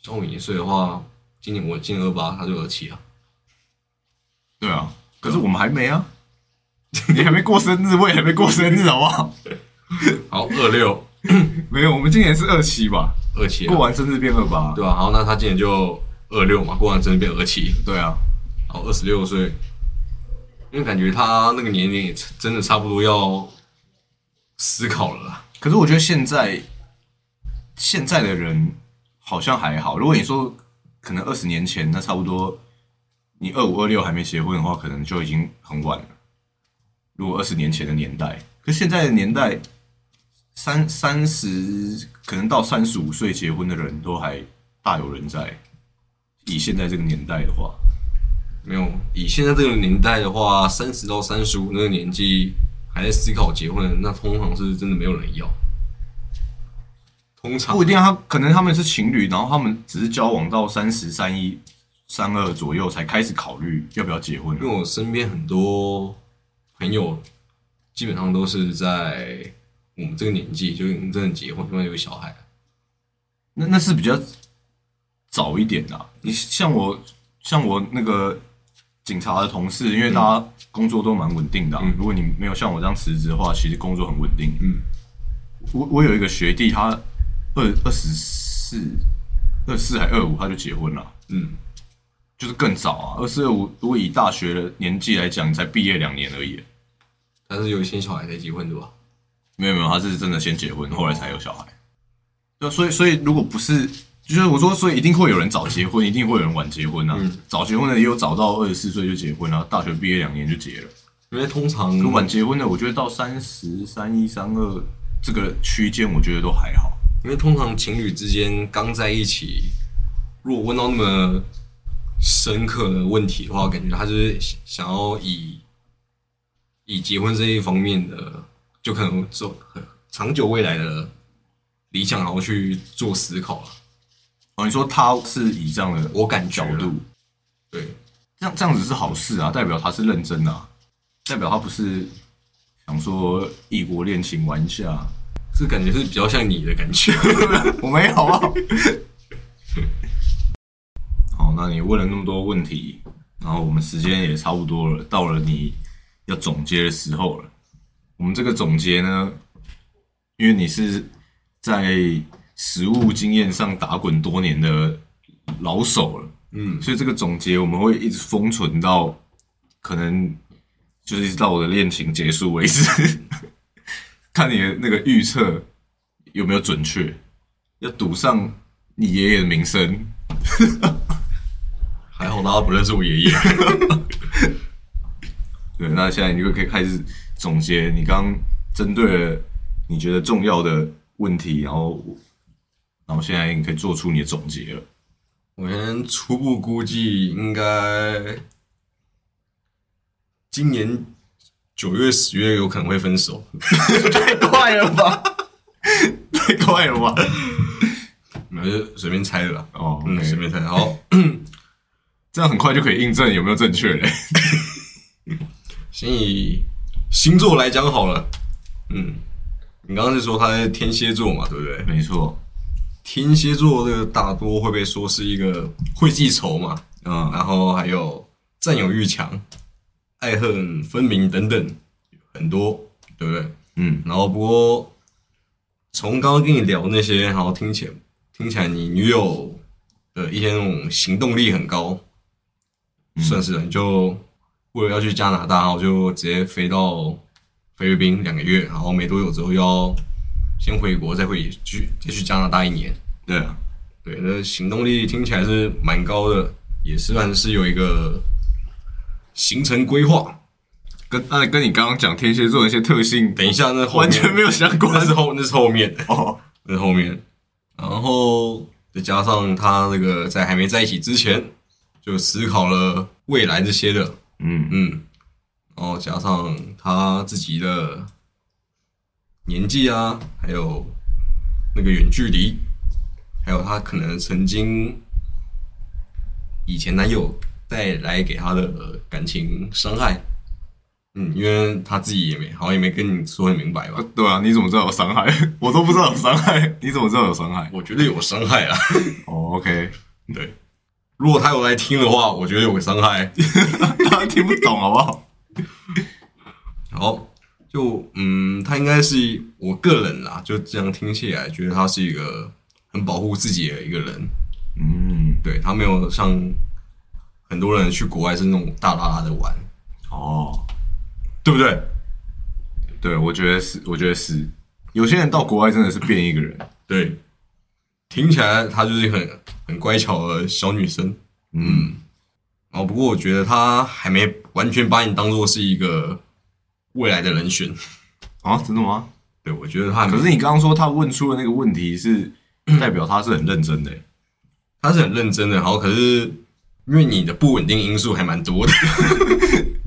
小我一岁的话，今年我今年二八，她就二七啊。对啊，可是我们还没啊，(laughs) 你还没过生日，我也还没过生日，好不好？(laughs) 好，二六 (coughs) 没有，我们今年是二七吧？二七、啊过，完生日变二八。对啊、好，那她今年就二六嘛，过完生日变二七，对啊，好，二十六岁，因为感觉他那个年龄也真的差不多要思考了啦。可是我觉得现在现在的人好像还好。如果你说可能二十年前，那差不多你二五二六还没结婚的话，可能就已经很晚了。如果二十年前的年代，可是现在的年代，三三十可能到三十五岁结婚的人都还大有人在。以现在这个年代的话，没有，以现在这个年代的话，三十到三十五那个年纪还在思考结婚的，那通常是真的没有人要。通常不一定啊，他可能他们是情侣，然后他们只是交往到三十三一、三二左右才开始考虑要不要结婚因为我身边很多朋友基本上都是在我们这个年纪就已经真的结婚，因为有小孩。那那是比较早一点的啊、你像我，像我那个警察的同事，因为大家工作都蛮稳定的啊、嗯如果你没有像我这样辞职的话，其实工作很稳定。嗯，我我有一个学弟，他二二十四、二四还二五他就结婚了，嗯，就是更早啊。二四二五，如果以大学的年纪来讲，才毕业两年而已。但是有一些小孩才结婚对吧？没有没有，他是真的先结婚，后来才有小孩。对啊，所以所以如果不是，就是我说，所以一定会有人早结婚，一定会有人晚结婚啊。嗯早结婚的也有早到二十四岁就结婚然后，大学毕业两年就结了。因为通常可晚结婚的，我觉得到三十三一三二这个区间，我觉得都还好。因为通常情侣之间刚在一起，如果问到那么深刻的问题的话，感觉他就是想想要以以结婚这一方面的，就可能做很长久未来的理想，然后去做思考了。哦，你说他是以这样的我感觉啦角度，对，这样这样子是好事啊，代表他是认真的、啊，代表他不是想说异国恋情玩一下。这感觉是比较像你的感觉。(laughs) 我没有啊。哦，好，那你问了那么多问题，然后我们时间也差不多了，到了你要总结的时候了。我们这个总结呢，因为你是在实务经验上打滚多年的老手了，嗯，所以这个总结我们会一直封存到可能就是一直到我的恋情结束为止，(laughs) 看你的那个预测有没有准确，要赌上你爷爷的名声。(laughs) 还好大家不认识我爷爷。(laughs) 对，那现在你就可以开始总结你刚针对了你觉得重要的问题，然后然后现在你可以做出你的总结了。我先初步估计，应该今年九月、十月有可能会分手。(laughs) 太快了吧！(laughs) 太快了吧！没有，就随便猜的啦。哦随便猜。好，(coughs) 这样很快就可以印证有没有正确嘞。(laughs) 先以星座来讲好了。嗯，你刚刚是说他是天蝎座嘛，对不对？没错，天蝎座这个大多会被说是一个会记仇嘛，嗯，然后还有占有欲强、爱恨分明等等，很多，对不对？嗯，然后不过从刚刚跟你聊那些，然后听起来听起来你女友的一些那种行动力很高，算是你就为了要去加拿大，然后就直接飞到菲律宾两个月，然后没多久之后要先回国，再回去再去加拿大一年。对啊，对，那行动力听起来是蛮高的，也算是有一个行程规划。跟那跟你刚刚讲天蝎座的一些特性，等一下，那完全没有相关。那是后那是后面，哦。那是后面，然后再加上他那个在还没在一起之前就思考了未来这些的，嗯。嗯，然后加上他自己的年纪啊，还有那个远距离，还有她可能曾经以前男友带来给她的感情伤害，嗯，因为他自己也没好像也没跟你说很明白吧，对啊，你怎么知道有伤害？(laughs) 我都不知道有伤害，(laughs) 你怎么知道有伤害？我觉得有伤害啊，(laughs) 哦，OK，对，如果他有来听的话，我觉得有个伤害。他听不懂好不好？好，就嗯，他应该是我个人啦，就这样听起来，觉得他是一个很保护自己的一个人。嗯，对他没有像很多人去国外是那种大拉拉的玩，哦，对不对？对，我觉得是，我觉得是，有些人到国外真的是变一个人。对，听起来她就是很很乖巧的小女生。嗯，然后不过我觉得她还没完全把你当做是一个未来的人选。啊，真的吗？对，我觉得他可是你刚刚说他问出的那个问题是 (clears throat) 代表他是很认真的欸、他是很认真的，然后可是因为你的不稳定因素还蛮多的，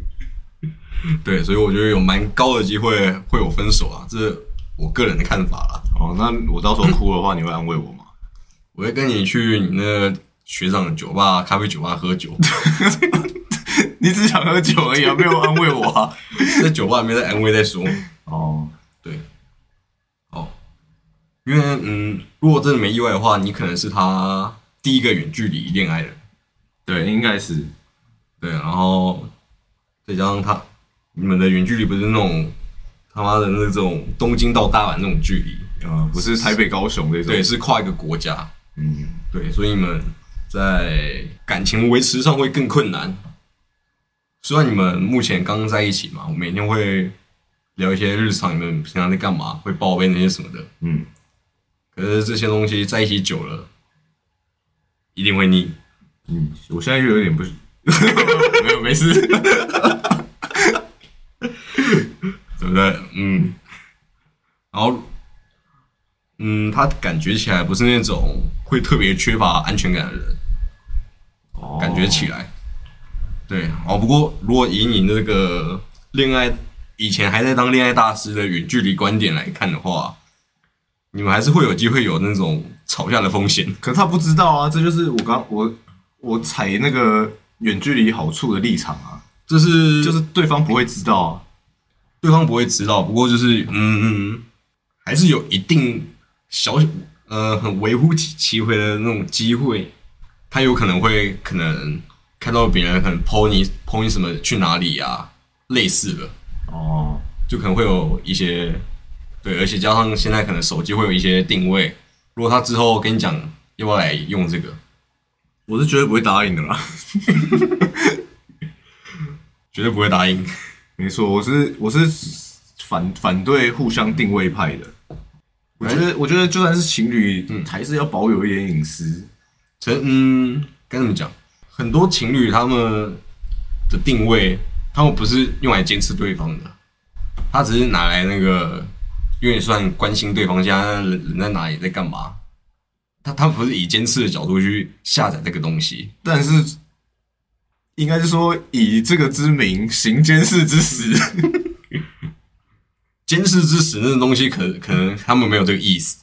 (laughs) 对，所以我觉得有蛮高的机会会有分手啊，这是我个人的看法啦。哦，那我到时候哭的话，你会安慰我吗？我会跟你去你那个学长的酒吧、咖啡酒吧喝酒，(laughs) 你只想喝酒而已啊，(laughs) 没有安慰我啊。在酒吧里面再安慰再说。哦，对，哦，因为嗯，如果真的没意外的话，你可能是他第一个远距离恋爱的，对，应该是，对，然后再加上他你们的远距离不是那种他妈的那种东京到大阪那种距离，呃，不是台北、高雄那种。对，，是跨一个国家，嗯，对，所以你们在感情维持上会更困难。虽然你们目前刚在一起嘛，我每天会聊一些日常，你们平常在干嘛，会报备那些什么的，嗯，可是这些东西在一起久了，一定会腻。嗯，我现在就有点不，(laughs) 没有，没事。(laughs) 对不对？嗯，然后，嗯，他感觉起来不是那种会特别缺乏安全感的人，哦感觉起来。对，哦，不过如果以你那个恋爱以前还在当恋爱大师的远距离观点来看的话，你们还是会有机会有那种吵架的风险。可是他不知道啊，这就是我刚我我踩那个远距离好处的立场啊，就是就是对方不会知道啊。对方不会知道，不过就是嗯嗯，还是有一定小呃很微乎其其微的那种机会，他有可能会可能看到别人可能 PO 你 PO 你什么去哪里啊，类似的，哦，就可能会有一些对，而且加上现在可能手机会有一些定位，如果他之后跟你讲要不要来用这个，我是绝对不会答应的啦。(laughs) 绝对不会答应。没错，我是我是反反对互相定位派的。我觉得，我觉得就算是情侣，嗯还是要保有一点隐私。成嗯，该怎么讲？很多情侣他们的定位，他们不是用来监视对方的，他只是拿来那个，有点算关心对方现在人人在哪里，在干嘛。他他不是以监视的角度去下载这个东西，但是应该是说以这个之名行监视之实。(laughs) 监视之实那个东西可可能他们没有这个意思，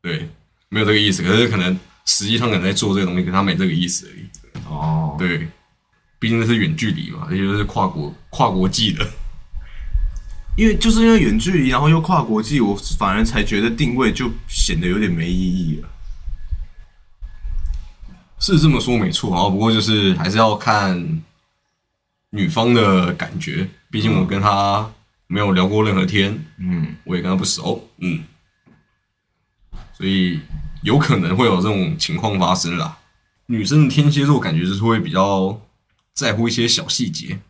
对，没有这个意思。可是可能实际上可能在做这个东西，可他没这个意思而已。哦，对，毕竟那是远距离嘛，而且是跨国跨国际的。因为就是因为远距离，然后又跨国际，我反而才觉得定位就显得有点没意义了。是这么说没错啊，不过就是还是要看女方的感觉，毕竟我跟她没有聊过任何天，嗯，我也跟她不熟，嗯，所以有可能会有这种情况发生啦。女生的天蝎座感觉就是会比较在乎一些小细节，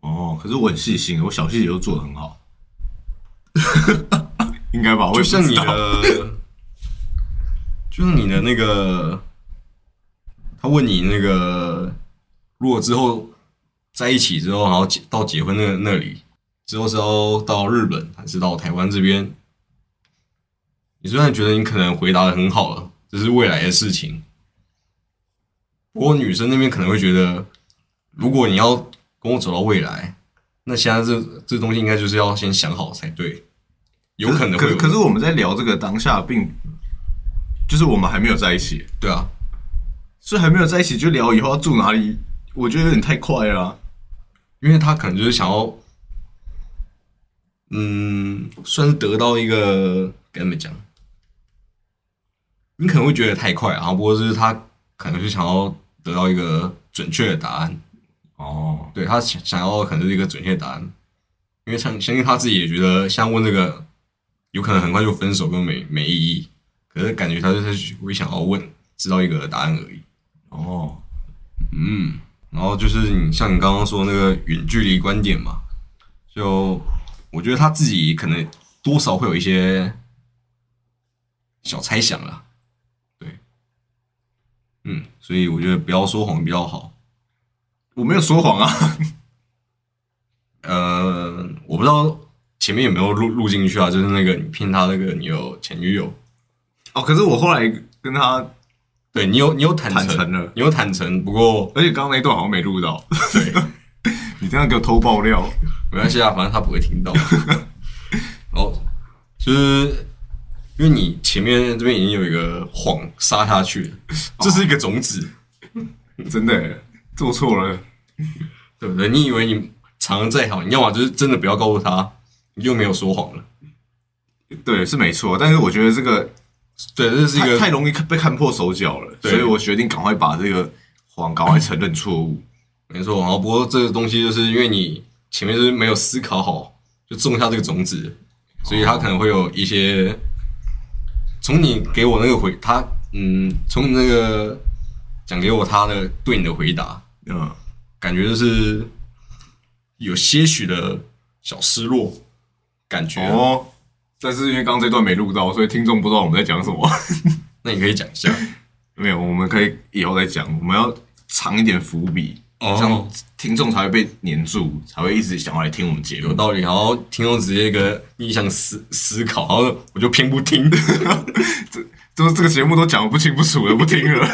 哦，可是我很细心，我小细节都做的很好，(laughs) 应该吧？我也就像你的，就是你的那个，他问你那个，如果之后在一起之后，然后结到结婚那那里之后是要到日本还是到台湾这边？你虽然觉得你可能回答的很好了，这是未来的事情，不过女生那边可能会觉得，如果你要跟我走到未来，那现在这这东西应该就是要先想好才对，有可能会有可是可是我们在聊这个当下，并就是我们还没有在一起，对啊，所以还没有在一起就聊以后要住哪里，我觉得有点太快了啊、因为他可能就是想要，嗯，算是得到一个该怎么讲，你可能会觉得太快啊，不过就是他可能是想要得到一个准确的答案，哦，对他想想要可能是一个准确答案，因为相相信他自己也觉得像问这个，有可能很快就分手，跟没没意义，可是感觉他就是会想要问，知道一个答案而已。哦，嗯，然后就是你像你刚刚说那个远距离观点嘛，就我觉得他自己可能多少会有一些小猜想啦，对，嗯，所以我觉得不要说谎比较好。我没有说谎啊，(laughs) 呃，我不知道前面有没有录录进去啊，就是那个你骗他那个你有前女友，哦，可是我后来跟他，对你有你有坦诚坦诚了你有坦诚，不过而且刚刚那一段好像没录到，对。(laughs) 你这样给我偷爆料，没关系啊，反正他不会听到。(laughs) 然后就是因为你前面这边已经有一个谎撒下去了，这是一个种子，(laughs) 真的做错了，对不对？你以为你藏的再好，你要么就是真的不要告诉他，你就没有说谎了。对，是没错，但是我觉得这个对，这是一个太太容易被看破手脚了，所以我决定赶快把这个谎赶快承认错误。(laughs) 没错。然后不过这个东西就是因为你前面就是没有思考好，就种下这个种子，所以它可能会有一些从你给我那个回他嗯，从你那个讲给我他的对你的回答，嗯，感觉就是有些许的小失落感觉。哦，但是因为刚刚这段没录到，所以听众不知道我们在讲什么。(laughs) 那你可以讲一下 (laughs) 没有，我们可以以后再讲，我们要藏一点伏笔，这样哦，听众才会被黏住，才会一直想要来听我们节目。有道理。然后听众直接一个逆向思思考，然后我就偏不听。(laughs) 就是这个节目都讲的不清不楚了，不听了。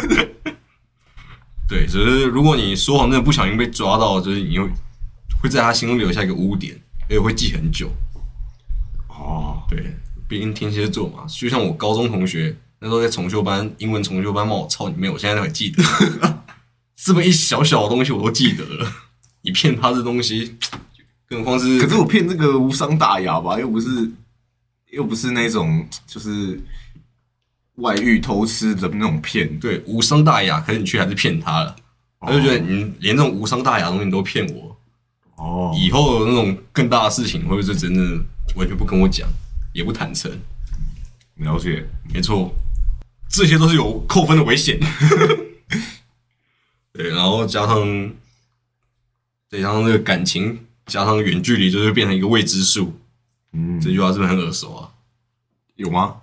(laughs) 对，只是如果你说谎真的不小心被抓到，就是你会会在他心中留下一个污点，而且会记很久。哦，对，毕竟天蝎座嘛，就像我高中同学那时候在重修班，英文重修班骂我操你妹，我现在都还记得。(laughs) 这么一小小的东西我都记得了，(laughs) 你骗他这东西，更何况是可是我骗这个无伤大雅吧，又不是又不是那种就是外遇偷吃的那种骗，对，无伤大雅，可是你却还是骗他了，他就觉得你连这种无伤大雅的东西你都骗我，哦，以后有那种更大的事情，会不会是真的完全不跟我讲，也不坦诚？了解，没错，这些都是有扣分的危险。对，然后加上再加上这个感情，加上远距离，就是变成一个未知数。嗯，这句话是不是很耳熟啊？有吗？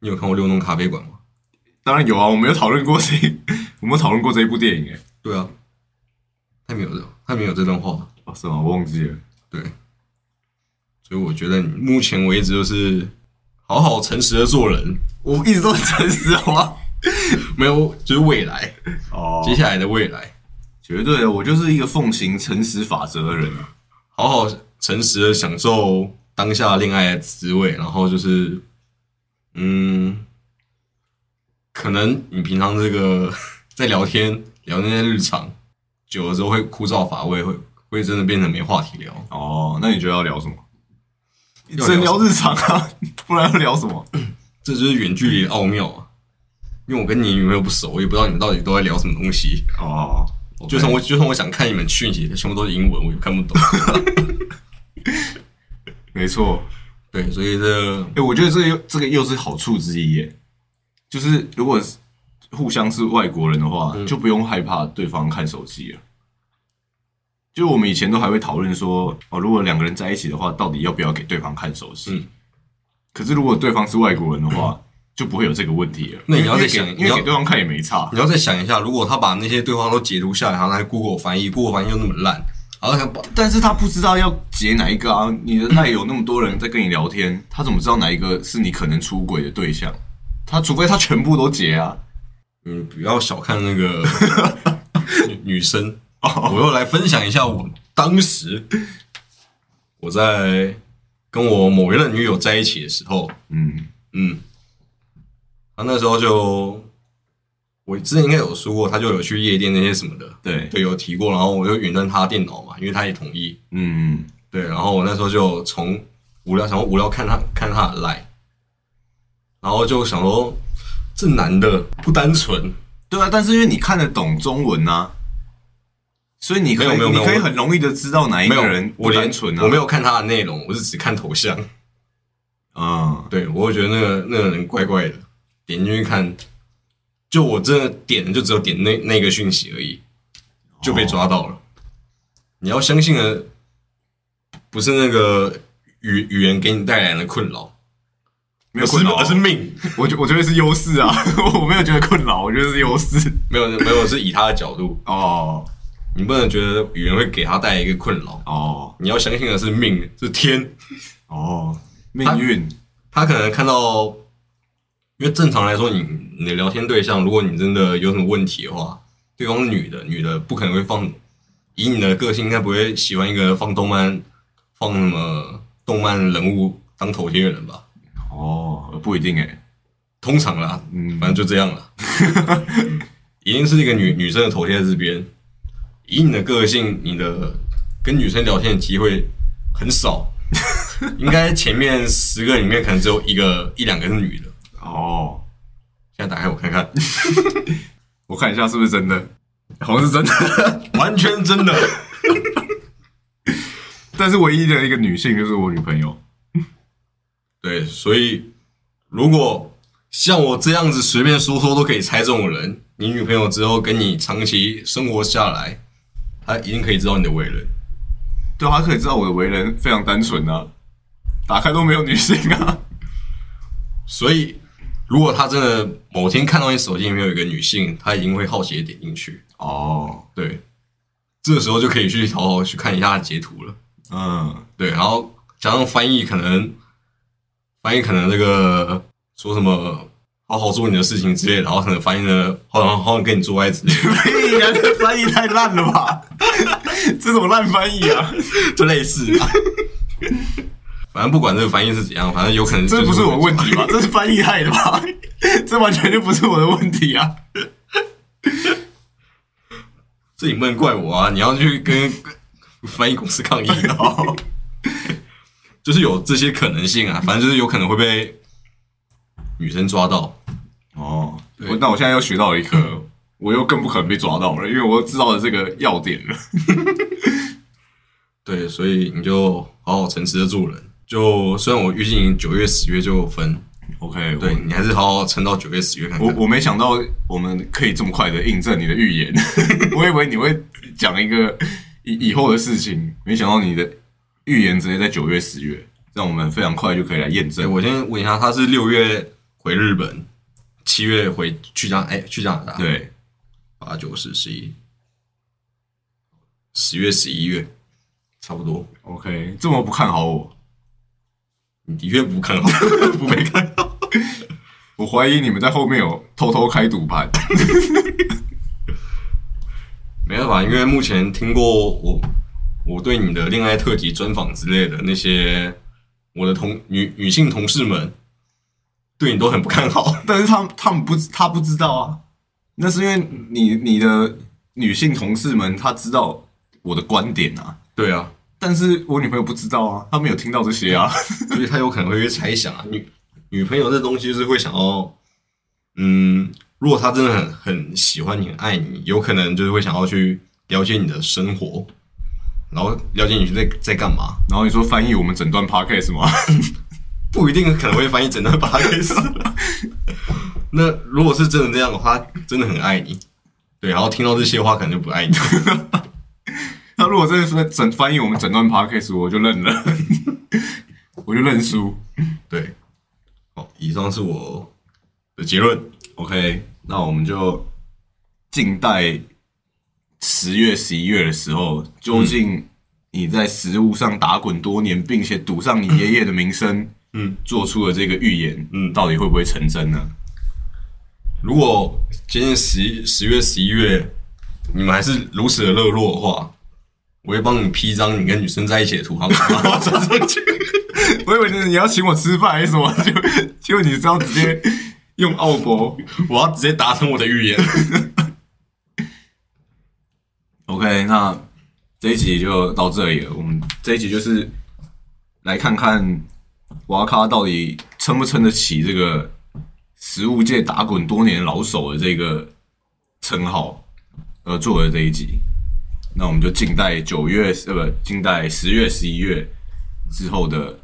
你有看过《六弄咖啡馆》吗？当然有啊，我没有讨论过这，(laughs) 我没有讨论过这一部电影，哎，对啊，他没有这，他没有这段话。哦，是吗？我忘记了。对，所以我觉得你目前为止就是好好诚实的做人，我一直都很诚实，好吗？(laughs) 没有就是未来，哦接下来的未来，绝对的，我就是一个奉行诚实法则的人啊。好好诚实的享受当下恋爱的滋味，然后就是，嗯，可能你平常这个 (laughs) 在聊天聊那些日常，久了之后会枯燥乏味，会会真的变成没话题聊。哦，那你觉得要聊什么？要只能聊聊日常啊，(laughs) 不然要聊什么？这就是远距离的奥妙啊！因为我跟你女朋友不熟，我也不知道你们到底都在聊什么东西。哦，就算我就算我想看你们讯息，全部都是英文，我也看不懂。(laughs) 没错，对，所以这哎、我觉得这个又这个又是好处之一耶，就是如果互相是外国人的话，就不用害怕对方看手机了。就我们以前都还会讨论说，哦，如果两个人在一起的话，到底要不要给对方看手机？嗯可是如果对方是外国人的话，就不会有这个问题了。那你要再想你要给因为给对方看也没差。你要再想一下，如果他把那些对话都截图下来，然后来 Google 翻译，Google 翻译又那么烂，然后他把但是他不知道要截哪一个啊！你的赖有那么多人在跟你聊天，他怎么知道哪一个是你可能出轨的对象？他除非他全部都截啊！嗯，不要小看那个女 (laughs) 女生。我又来分享一下我当时我在跟我某一任女友在一起的时候，嗯，嗯，他那时候就我之前应该有说过，他就有去夜店那些什么的，对，对，有提过，然后我就远端他电脑嘛，因为他也同意，嗯嗯，对，然后我那时候就从无聊，想说无聊看他看他的 line，然后就想说这男的不单纯，对啊，但是因为你看得懂中文啊，所以你可以你可以很容易的知道哪一个人不我单纯啊。我没有看他的内容，我是只看头像，嗯，对我会觉得那个那个人怪怪的，点进去看，就我真的点就只有点那那个讯息而已，就被抓到了。你要相信的不是那个语语言给你带来的困扰，没有困扰啊，而是命。我觉我觉得是优势啊，(laughs) 我没有觉得困扰，我觉得是优势。没有没有，是以他的角度，哦你不能觉得语言会给他带来一个困扰，哦你要相信的是命，是天。哦，命运他可能看到，因为正常来说你，你的聊天对象，如果你真的有什么问题的话，对方是女的，女的不可能会放，以你的个性，应该不会喜欢一个放动漫、放什么动漫人物当头贴的人吧？哦，不一定哎，通常啦，嗯反正就这样了。(laughs) 一定是一个女女生的头贴在这边，以你的个性，你的跟女生聊天的机会很少，(laughs) 应该前面十个里面可能只有一个一两个是女的。哦，现在打开我看看，(laughs) 我看一下是不是真的，好像是真的，完全真的。(laughs) 但是唯一的一个女性就是我女朋友。对，所以如果像我这样子随便说说都可以猜中的人，你女朋友之后跟你长期生活下来，她一定可以知道你的为人。对，她可以知道我的为人非常单纯啊，打开都没有女性啊。所以，如果他真的某天看到你手机里面有一个女性，他一定会好奇的点进去。哦，对，这个时候就可以去好好去看一下截图了。嗯，对，然后加上翻译，可能翻译可能那个说什么好好做你的事情之类的，然后可能翻译的好像好像跟你做爱之类的，屁呀，这翻译太烂了吧？(laughs) 这种烂翻译啊！(laughs) 就类似啊。反正不管这个翻译是怎样，反正有可能这不是我的问题吧？这是翻译害的吧？(laughs) 这完全就不是我的问题啊！(laughs) 这你不能怪我啊！你要去跟翻译公司抗议哦。(laughs) 就是有这些可能性啊，反正就是有可能会被女生抓到。哦我那我现在又学到了一课，我又更不可能被抓到了，因为我知道了这个要点了。对，所以你就好好诚实的做人。就虽然我预计你九月、十月就分，OK，对你还是好好撑到九月、十月看看。我我没想到我们可以这么快的印证你的预言，(laughs) 我以为你会讲一个以以后的事情，没想到你的预言直接在九月、十月，让我们非常快就可以来验，证。我先问一下，他是六月回日本，七月回去加哎去加拿大，，对，八九十十一，十月、十一月，差不多。OK，这么不看好我，你的确不看好，(laughs) 不被看好。我怀疑你们在后面有偷偷开赌盘。(laughs) 没办法，因为目前听过我我对你的恋爱特辑专访之类的那些我的同女女性同事们，对你都很不看好。(laughs) 但是他们他们不他不知道啊，那是因为你你的女性同事们她知道我的观点啊，对啊，但是我女朋友不知道啊，她没有听到这些啊。(laughs) 所以她有可能会猜想啊，女女朋友这东西就是会想要，嗯，如果她真的很很喜欢你、很爱你，有可能就是会想要去了解你的生活，然后了解你在在干嘛，然后你说翻译我们整段 podcast 吗？(laughs) 不一定可能会翻译整段 podcast 那如果是真的这样的话，真的很爱你，对，然后听到这些话可能就不爱你。那如果真的是整翻译我们整段 podcast，我就认了，(laughs) 我就认输。对，好，以上是我的结论。OK，那我们就静待十月、十一月的时候，究竟你在食物上打滚多年，并且赌上你爷爷的名声，嗯，做出了这个预言，嗯到底会不会成真呢？如果今年十一十月、十一月你们还是如此的热络的话，我会帮你批张你跟女生在一起的图号，然后传上去。我以为你要请我吃饭还是什么，就就你是要直接用澳博。我要直接达成我的预言。(laughs) OK，那这一集就到这里了。我们这一集就是来看看瓦卡到底撑不撑得起这个食物界打滚多年老手的这个称号而做的这一集。那我们就静待九月呃不，静待十月、十一月之后的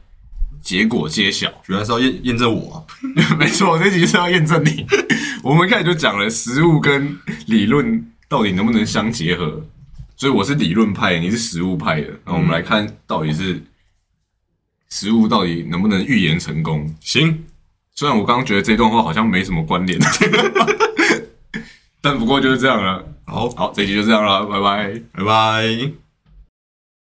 结果揭晓。原来是要验验证我、啊，(laughs) 没错，这集是要验证你。(laughs) 我们一开始就讲了实物跟理论到底能不能相结合，所以我是理论派，你是实物派的。那我们来看到底是实物到底能不能预言成功。行，虽然我刚刚觉得这段话好像没什么关联，(laughs) 但不过就是这样了。好，好，这期就这样了，拜拜。拜拜。